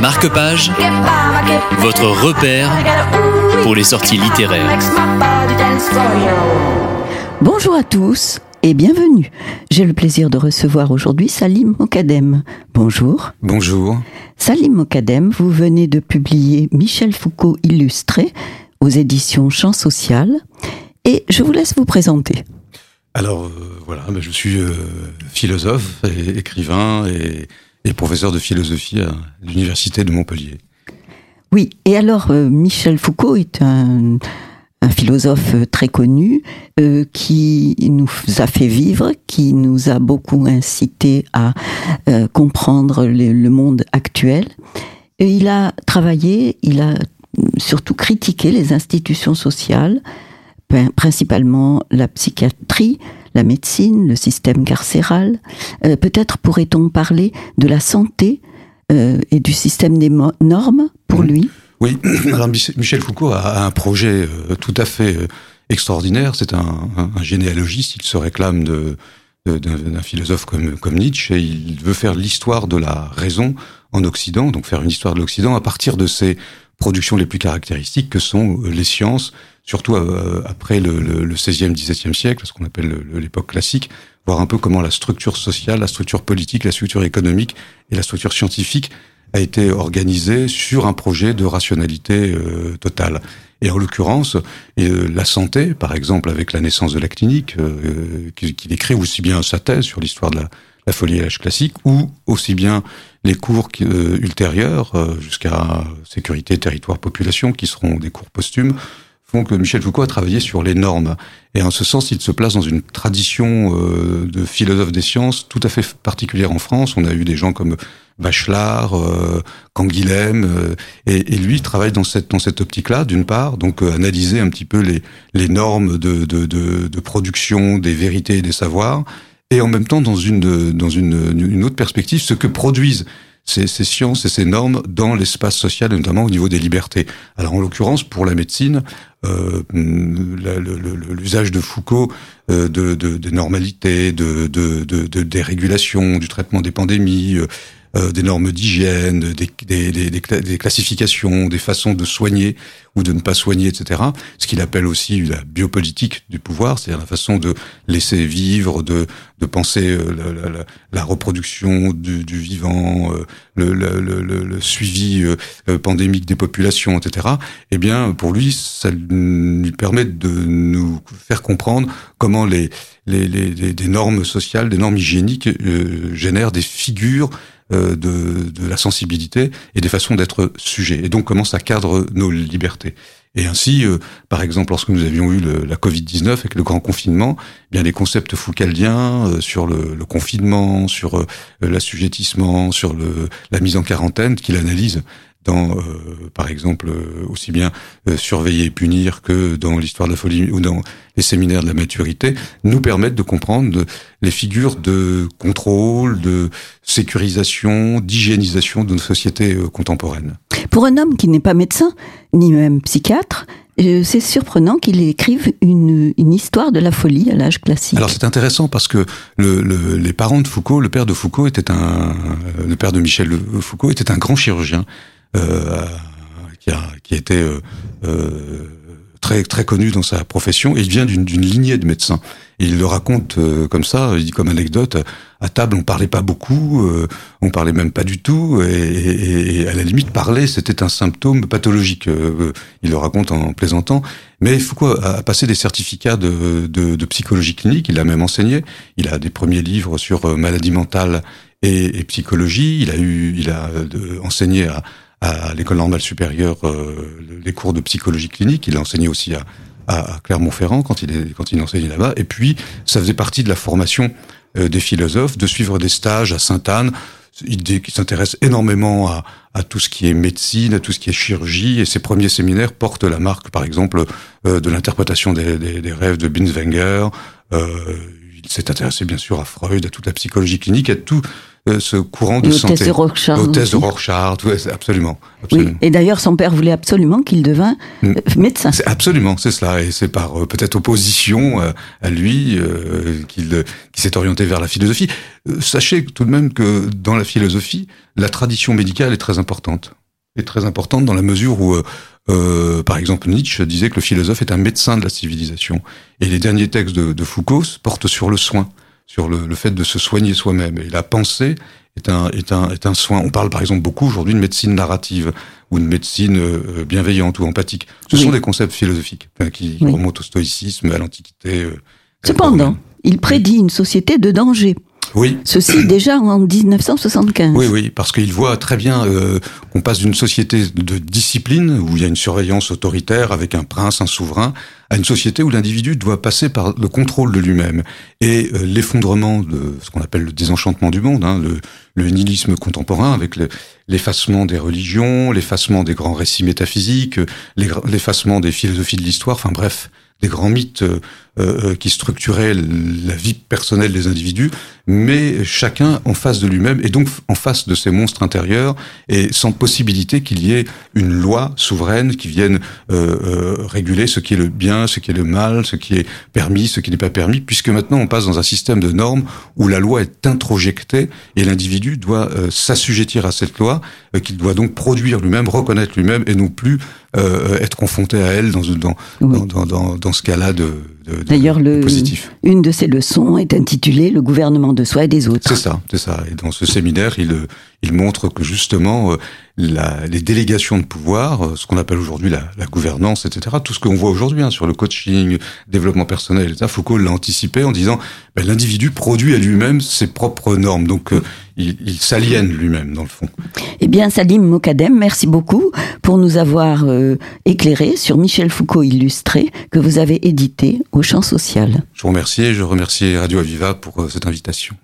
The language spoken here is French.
Marque-Page, votre repère pour les sorties littéraires. Bonjour à tous et bienvenue. J'ai le plaisir de recevoir aujourd'hui Salim Mokadem. Bonjour. Bonjour. Salim Mokadem, vous venez de publier Michel Foucault illustré aux éditions Champs Social et je vous laisse vous présenter. Alors euh, voilà, ben, je suis euh, philosophe et écrivain et et professeur de philosophie à l'université de Montpellier. Oui, et alors euh, Michel Foucault est un, philosophe très connu euh, qui nous a fait vivre, qui nous a beaucoup incité à euh, comprendre le, monde actuel. Il a travaillé, il a surtout critiqué les institutions sociales, principalement la psychiatrie, la médecine, le système carcéral. Euh, peut-être pourrait-on parler de la santé euh, et du système des normes pour lui? Oui, alors Michel Foucault a un projet euh, tout à fait extraordinaire. C'est un, généalogiste, il se réclame de d'un philosophe comme, comme Nietzsche et il veut faire l'histoire de la raison en Occident, donc faire une histoire de l'Occident à partir de ses productions les plus caractéristiques que sont les sciences, surtout euh, après le, le, le 16e, 17e siècle, ce qu'on appelle l'époque classique, voir un peu comment la structure sociale, la structure politique, la structure économique et la structure scientifique a été organisée sur un projet de rationalité euh, totale. Et en l'occurrence, euh, la santé, par exemple, avec la naissance de la clinique, qu'il écrit aussi bien sa thèse sur l'histoire de la, folie à l'âge classique, ou aussi bien les cours ultérieurs, jusqu'à sécurité, territoire, population, qui seront des cours posthumes, font que Michel Foucault a travaillé sur les normes. Et en ce sens, il se place dans une tradition euh, de philosophe des sciences tout à fait particulière en France. On a eu des gens comme Bachelard, euh, Canguilhem, euh, et, et, lui travaille dans cette dans cette optique-là, d'une part, donc euh, analyser un petit peu les les normes de, de, de, de production des vérités et des savoirs, et en même temps dans une dans une, une autre perspective, ce que produisent ces, ces, sciences et ces normes dans l'espace social, notamment au niveau des libertés. Alors en l'occurrence, pour la médecine, l'usage de Foucault euh, de, de, de, normalité, de, de, de, de dérégulation, du traitement des pandémies, euh, euh, des normes d'hygiène, des, des, des, des, classifications, des façons de soigner ou de ne pas soigner, etc. Ce qu'il appelle aussi la biopolitique du pouvoir, c'est-à-dire la façon de laisser vivre, de, de penser euh, la, la, la, reproduction du, du vivant, euh, le, le, le, suivi pandémique des populations, etc. Eh bien, pour lui, ça lui permet de nous faire comprendre comment les, les, les, les normes sociales, des normes hygiéniques génèrent des figures euh, de, de, la sensibilité et des façons d'être sujet. Et donc comment ça cadre nos libertés. Et ainsi, euh, par exemple, lorsque nous avions eu la Covid-19 avec le grand confinement, eh bien les concepts foucaldiens euh, sur le, confinement, sur l'assujettissement, sur la mise en quarantaine, qu'il analyse dans, euh, par exemple, euh, aussi bien euh, surveiller et punir que dans l'histoire de la folie ou dans les séminaires de la maturité, nous permettent de comprendre les figures de contrôle, de sécurisation, d'hygiénisation de nos sociétés contemporaines. Pour un homme qui n'est pas médecin, ni même psychiatre, c'est surprenant qu'il écrive une, une, histoire de la folie à l'âge classique. Alors c'est intéressant parce que le, le, les parents de Foucault, le père de Foucault était un, le père de Michel Foucault était un grand chirurgien euh, qui, a, qui était euh, euh, très très connu dans sa profession. Et il vient d'une lignée de médecins. Et il le raconte comme ça, il dit comme anecdote. À table, on parlait pas beaucoup, on parlait même pas du tout, et, et, à la limite, parler, c'était un symptôme pathologique. il le raconte en plaisantant. Mais Foucault a passé des certificats de, de, de psychologie clinique. Il l'a même enseigné. Il a des premiers livres sur maladie mentale et, et psychologie. Il a eu, il a enseigné à à l'école normale supérieure euh, les cours de psychologie clinique. Il a enseigné aussi à, à Clermont-Ferrand quand il est, quand il enseignait là-bas. Et puis, ça faisait partie de la formation euh, des philosophes de suivre des stages à Sainte-Anne. Il, s'intéresse énormément à, à, tout ce qui est médecine, à tout ce qui est chirurgie, et ses premiers séminaires portent la marque, par exemple, euh, de l'interprétation des, des, des, rêves de Binswanger. Euh, il s'est intéressé bien sûr à Freud, à toute la psychologie clinique, à tout ce courant de santé. De Rorschach. L'hôtesse de Rorschach, absolument. absolument. Oui. Et d'ailleurs, son père voulait absolument qu'il devint mm. médecin. Absolument, c'est cela. Et c'est par peut-être opposition à lui qu'il s'est orienté vers la philosophie. Sachez tout de même que dans la philosophie, la tradition médicale est très importante est très importante dans la mesure où, euh, par exemple, Nietzsche disait que le philosophe est un médecin de la civilisation. Et les derniers textes de, de Foucault portent sur le soin, sur le, le fait de se soigner soi-même. Et la pensée est un, est, un, est un soin. On parle par exemple beaucoup aujourd'hui de médecine narrative ou de médecine euh, bienveillante ou empathique. Ce sont des concepts philosophiques qui remontent au stoïcisme, à l'Antiquité. Euh, Cependant, il prédit une société de danger. Oui. Ceci déjà en 1975. Oui, oui, parce qu'il voit très bien euh, qu'on passe d'une société de discipline, où il y a une surveillance autoritaire avec un prince, un souverain, à une société où l'individu doit passer par le contrôle de lui-même. Et euh, l'effondrement de ce qu'on appelle le désenchantement du monde, hein, le, le, nihilisme contemporain, avec l'effacement des religions, l'effacement des grands récits métaphysiques, l'effacement des philosophies de l'histoire, enfin bref, des grands mythes euh, euh, qui structuraient la vie personnelle des individus, mais chacun en face de lui-même et donc en face de ses monstres intérieurs et sans possibilité qu'il y ait une loi souveraine qui vienne euh, réguler ce qui est le bien, ce qui est le mal, ce qui est permis, ce qui n'est pas permis, puisque maintenant on passe dans un système de normes où la loi est introjectée et l'individu doit s'assujettir à cette loi, qu'il doit donc produire lui-même, reconnaître lui-même et non plus être confronté à elle dans, dans, dans, dans, dans ce cas-là de, D'ailleurs, une de ses leçons est intitulée Le gouvernement de soi et des autres. C'est ça, c'est ça. Et dans ce séminaire, il, il montre que justement, euh, la, les délégations de pouvoir, euh, ce qu'on appelle aujourd'hui la, la, gouvernance, etc., tout ce qu'on voit aujourd'hui hein, sur le coaching, développement personnel, etc., Foucault l'a anticipé en disant ben, l'individu produit à lui-même ses propres normes. Donc, euh, il, il s'aliène lui-même, dans le fond. Eh bien, Salim Mokadem, merci beaucoup pour nous avoir éclairé sur Michel Foucault illustré que vous avez édité social. Je vous remercie et je remercie Radio Aviva pour euh, cette invitation.